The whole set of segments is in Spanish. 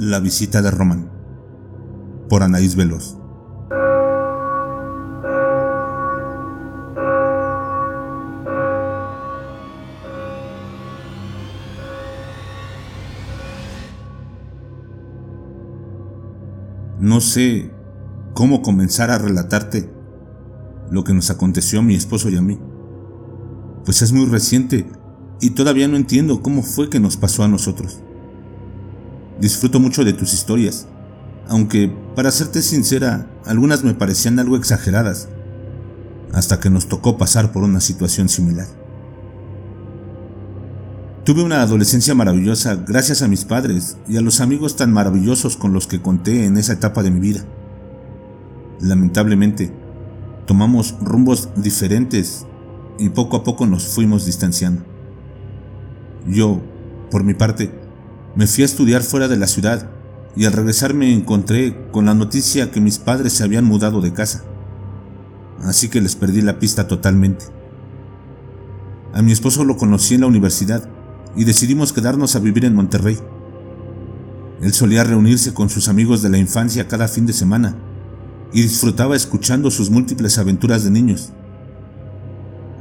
La visita de Román por Anaís Veloz. No sé cómo comenzar a relatarte lo que nos aconteció a mi esposo y a mí. Pues es muy reciente y todavía no entiendo cómo fue que nos pasó a nosotros. Disfruto mucho de tus historias, aunque, para serte sincera, algunas me parecían algo exageradas, hasta que nos tocó pasar por una situación similar. Tuve una adolescencia maravillosa gracias a mis padres y a los amigos tan maravillosos con los que conté en esa etapa de mi vida. Lamentablemente, tomamos rumbos diferentes y poco a poco nos fuimos distanciando. Yo, por mi parte, me fui a estudiar fuera de la ciudad y al regresar me encontré con la noticia que mis padres se habían mudado de casa. Así que les perdí la pista totalmente. A mi esposo lo conocí en la universidad y decidimos quedarnos a vivir en Monterrey. Él solía reunirse con sus amigos de la infancia cada fin de semana y disfrutaba escuchando sus múltiples aventuras de niños.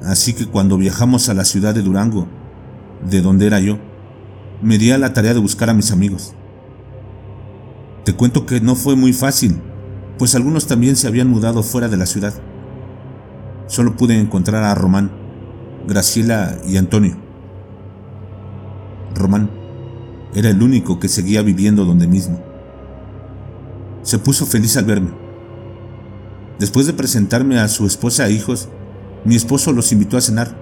Así que cuando viajamos a la ciudad de Durango, de donde era yo, me di a la tarea de buscar a mis amigos. Te cuento que no fue muy fácil, pues algunos también se habían mudado fuera de la ciudad. Solo pude encontrar a Román, Graciela y Antonio. Román era el único que seguía viviendo donde mismo. Se puso feliz al verme. Después de presentarme a su esposa e hijos, mi esposo los invitó a cenar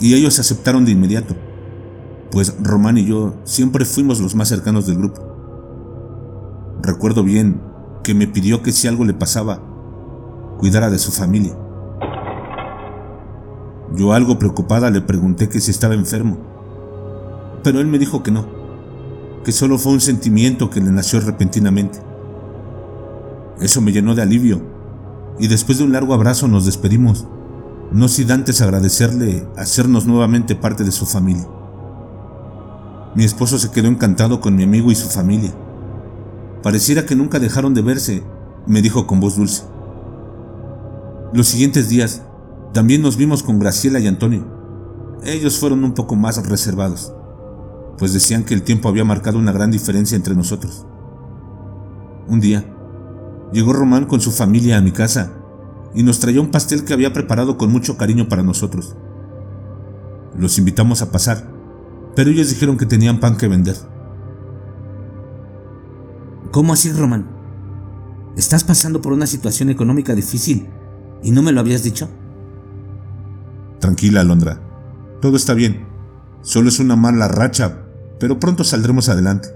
y ellos aceptaron de inmediato pues Román y yo siempre fuimos los más cercanos del grupo. Recuerdo bien que me pidió que si algo le pasaba, cuidara de su familia. Yo algo preocupada le pregunté que si estaba enfermo, pero él me dijo que no, que solo fue un sentimiento que le nació repentinamente. Eso me llenó de alivio y después de un largo abrazo nos despedimos, no sin antes agradecerle hacernos nuevamente parte de su familia. Mi esposo se quedó encantado con mi amigo y su familia. Pareciera que nunca dejaron de verse, me dijo con voz dulce. Los siguientes días también nos vimos con Graciela y Antonio. Ellos fueron un poco más reservados, pues decían que el tiempo había marcado una gran diferencia entre nosotros. Un día, llegó Román con su familia a mi casa y nos traía un pastel que había preparado con mucho cariño para nosotros. Los invitamos a pasar pero ellos dijeron que tenían pan que vender. ¿Cómo así, Román? ¿Estás pasando por una situación económica difícil y no me lo habías dicho? Tranquila, Alondra. Todo está bien. Solo es una mala racha, pero pronto saldremos adelante.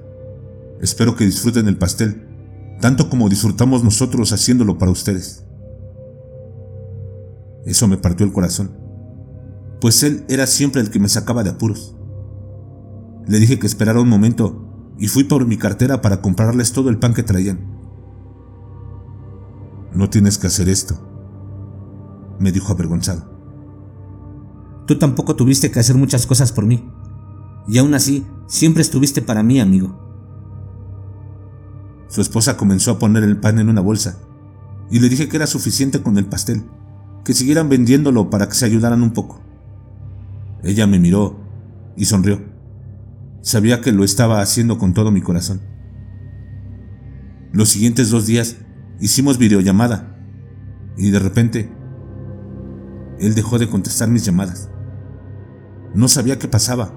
Espero que disfruten el pastel, tanto como disfrutamos nosotros haciéndolo para ustedes. Eso me partió el corazón, pues él era siempre el que me sacaba de apuros. Le dije que esperara un momento y fui por mi cartera para comprarles todo el pan que traían. No tienes que hacer esto, me dijo avergonzado. Tú tampoco tuviste que hacer muchas cosas por mí, y aún así siempre estuviste para mí, amigo. Su esposa comenzó a poner el pan en una bolsa, y le dije que era suficiente con el pastel, que siguieran vendiéndolo para que se ayudaran un poco. Ella me miró y sonrió. Sabía que lo estaba haciendo con todo mi corazón. Los siguientes dos días hicimos videollamada y de repente él dejó de contestar mis llamadas. No sabía qué pasaba.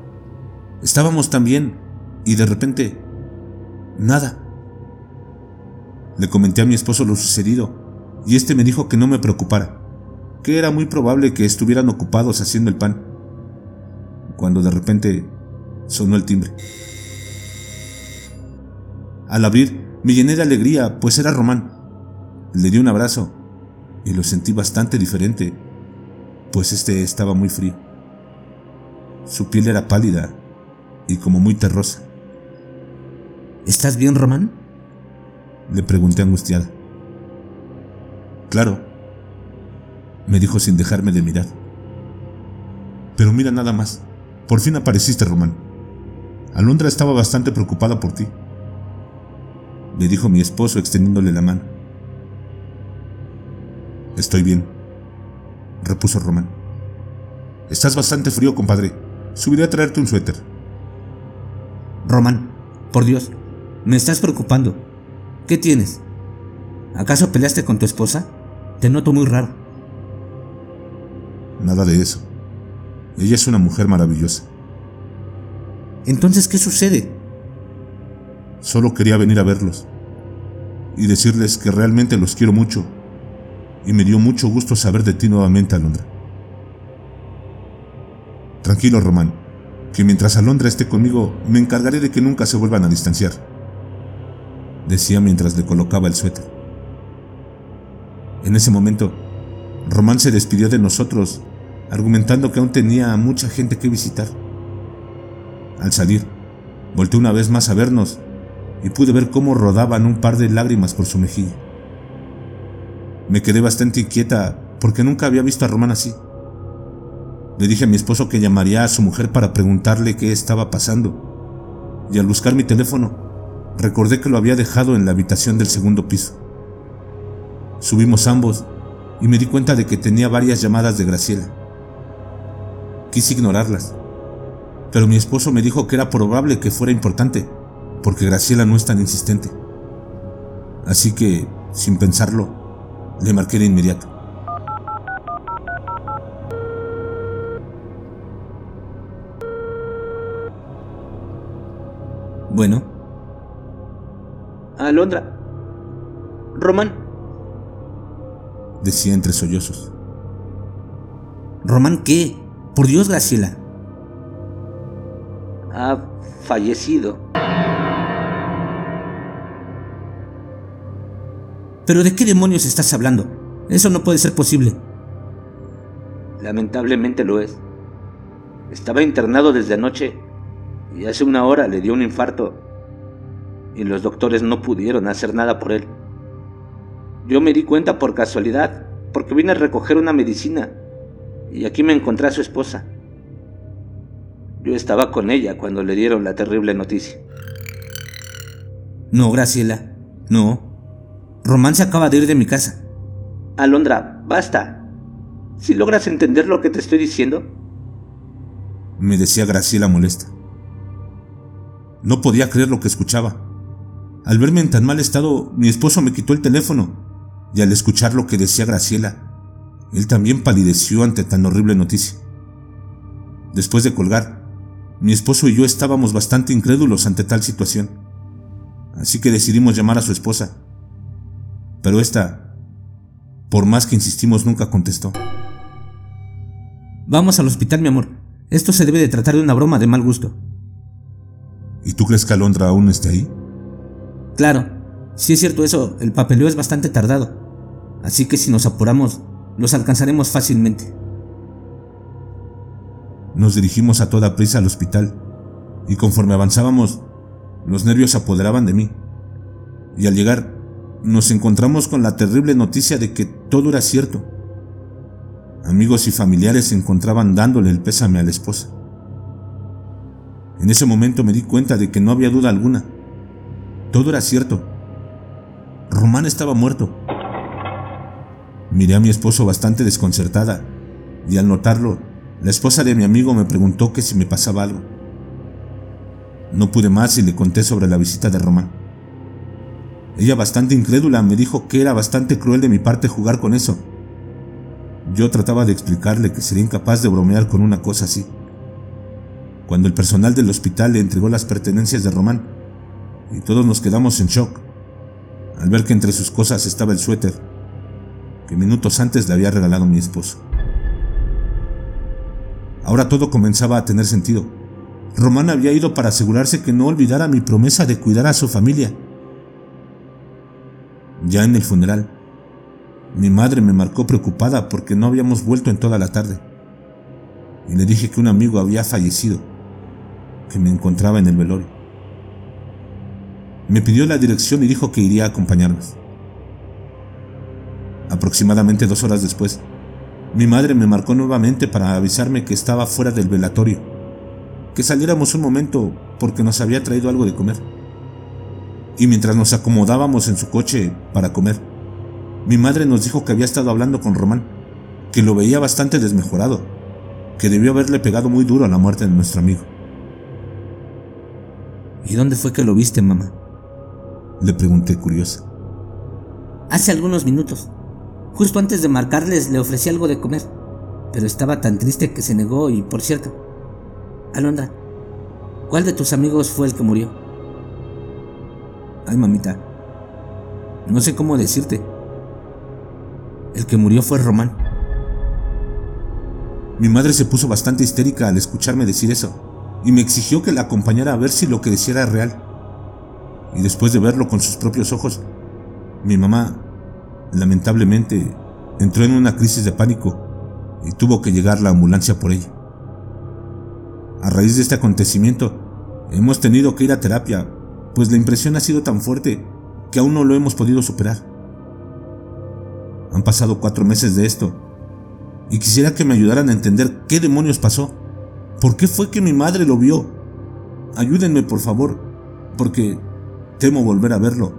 Estábamos tan bien y de repente nada. Le comenté a mi esposo lo sucedido y este me dijo que no me preocupara, que era muy probable que estuvieran ocupados haciendo el pan. Cuando de repente sonó el timbre. Al abrir, me llené de alegría, pues era Román. Le di un abrazo y lo sentí bastante diferente, pues este estaba muy frío. Su piel era pálida y como muy terrosa. ¿Estás bien, Román? Le pregunté angustiada. Claro, me dijo sin dejarme de mirar. Pero mira nada más, por fin apareciste, Román. Alondra estaba bastante preocupada por ti. le dijo mi esposo extendiéndole la mano. Estoy bien, repuso Román. Estás bastante frío, compadre. Subiré a traerte un suéter. Román, por Dios, me estás preocupando. ¿Qué tienes? ¿Acaso peleaste con tu esposa? Te noto muy raro. Nada de eso. Ella es una mujer maravillosa. Entonces, ¿qué sucede? Solo quería venir a verlos y decirles que realmente los quiero mucho y me dio mucho gusto saber de ti nuevamente, Alondra. Tranquilo, Román, que mientras Alondra esté conmigo me encargaré de que nunca se vuelvan a distanciar, decía mientras le colocaba el suéter. En ese momento, Román se despidió de nosotros, argumentando que aún tenía mucha gente que visitar. Al salir, volteó una vez más a vernos y pude ver cómo rodaban un par de lágrimas por su mejilla. Me quedé bastante inquieta porque nunca había visto a Román así. Le dije a mi esposo que llamaría a su mujer para preguntarle qué estaba pasando. Y al buscar mi teléfono, recordé que lo había dejado en la habitación del segundo piso. Subimos ambos y me di cuenta de que tenía varias llamadas de Graciela. Quise ignorarlas, pero mi esposo me dijo que era probable que fuera importante, porque Graciela no es tan insistente. Así que, sin pensarlo, le marqué de inmediato. Bueno. Alondra. Román decía entre sollozos. ¿Román qué? Por Dios, Graciela. Ha fallecido. ¿Pero de qué demonios estás hablando? Eso no puede ser posible. Lamentablemente lo es. Estaba internado desde anoche y hace una hora le dio un infarto y los doctores no pudieron hacer nada por él. Yo me di cuenta por casualidad, porque vine a recoger una medicina y aquí me encontré a su esposa. Yo estaba con ella cuando le dieron la terrible noticia. No, Graciela, no. Román se acaba de ir de mi casa. Alondra, basta. Si logras entender lo que te estoy diciendo. Me decía Graciela molesta. No podía creer lo que escuchaba. Al verme en tan mal estado, mi esposo me quitó el teléfono y al escuchar lo que decía Graciela, él también palideció ante tan horrible noticia. Después de colgar, mi esposo y yo estábamos bastante incrédulos ante tal situación, así que decidimos llamar a su esposa. Pero esta, por más que insistimos, nunca contestó. Vamos al hospital, mi amor. Esto se debe de tratar de una broma de mal gusto. ¿Y tú crees que Alondra aún esté ahí? Claro, si es cierto eso, el papeleo es bastante tardado así que si nos apuramos, los alcanzaremos fácilmente. Nos dirigimos a toda prisa al hospital, y conforme avanzábamos, los nervios se apoderaban de mí. Y al llegar, nos encontramos con la terrible noticia de que todo era cierto. Amigos y familiares se encontraban dándole el pésame a la esposa. En ese momento me di cuenta de que no había duda alguna. Todo era cierto. Román estaba muerto. Miré a mi esposo bastante desconcertada, y al notarlo, la esposa de mi amigo me preguntó que si me pasaba algo. No pude más y le conté sobre la visita de Román. Ella, bastante incrédula, me dijo que era bastante cruel de mi parte jugar con eso. Yo trataba de explicarle que sería incapaz de bromear con una cosa así. Cuando el personal del hospital le entregó las pertenencias de Román, y todos nos quedamos en shock, al ver que entre sus cosas estaba el suéter, que minutos antes le había regalado mi esposo. Ahora todo comenzaba a tener sentido. Román había ido para asegurarse que no olvidara mi promesa de cuidar a su familia. Ya en el funeral, mi madre me marcó preocupada porque no habíamos vuelto en toda la tarde. Y le dije que un amigo había fallecido, que me encontraba en el velorio. Me pidió la dirección y dijo que iría a acompañarnos. Aproximadamente dos horas después, mi madre me marcó nuevamente para avisarme que estaba fuera del velatorio, que saliéramos un momento porque nos había traído algo de comer. y mientras nos acomodábamos en su coche para comer, mi madre nos dijo que había estado hablando con Román, que lo veía bastante desmejorado, que debió haberle pegado muy duro a la muerte de nuestro amigo. ¿Y dónde fue que lo viste, mamá? Le pregunté curiosa. Hace algunos minutos. Justo antes de marcarles le ofrecí algo de comer, pero estaba tan triste que se negó y, por cierto, Alondra, ¿cuál de tus amigos fue el que murió? Ay, mamita, no sé cómo decirte. El que murió fue Román. Mi madre se puso bastante histérica al escucharme decir eso y me exigió que la acompañara a ver si lo que decía era real. Y después de verlo con sus propios ojos, mi mamá, lamentablemente, entró en una crisis de pánico y tuvo que llegar la ambulancia por ella. A raíz de este acontecimiento, hemos tenido que ir a terapia, pues la impresión ha sido tan fuerte que aún no lo hemos podido superar. Han pasado cuatro meses de esto y quisiera que me ayudaran a entender qué demonios pasó. ¿Por qué fue que mi madre lo vio? Ayúdenme, por favor, porque temo volver a verlo.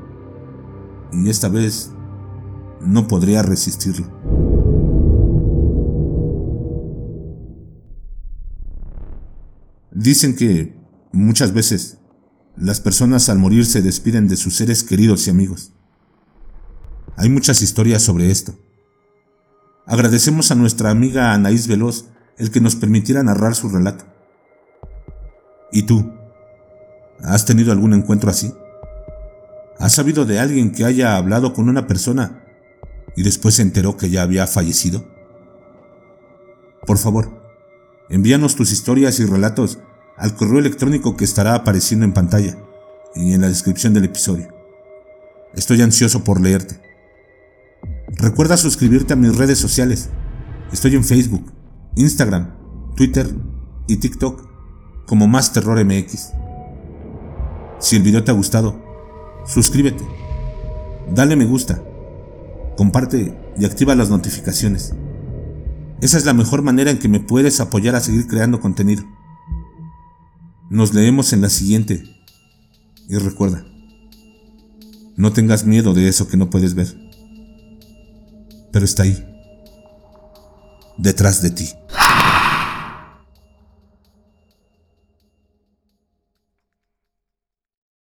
Y esta vez no podría resistirlo. Dicen que muchas veces las personas al morir se despiden de sus seres queridos y amigos. Hay muchas historias sobre esto. Agradecemos a nuestra amiga Anaís Veloz el que nos permitiera narrar su relato. ¿Y tú? ¿Has tenido algún encuentro así? ¿Has sabido de alguien que haya hablado con una persona y después se enteró que ya había fallecido? Por favor, envíanos tus historias y relatos al correo electrónico que estará apareciendo en pantalla y en la descripción del episodio. Estoy ansioso por leerte. Recuerda suscribirte a mis redes sociales. Estoy en Facebook, Instagram, Twitter y TikTok como Más Terror MX. Si el video te ha gustado, suscríbete, dale me gusta, comparte y activa las notificaciones. Esa es la mejor manera en que me puedes apoyar a seguir creando contenido. Nos leemos en la siguiente. Y recuerda, no tengas miedo de eso que no puedes ver pero está ahí, detrás de ti.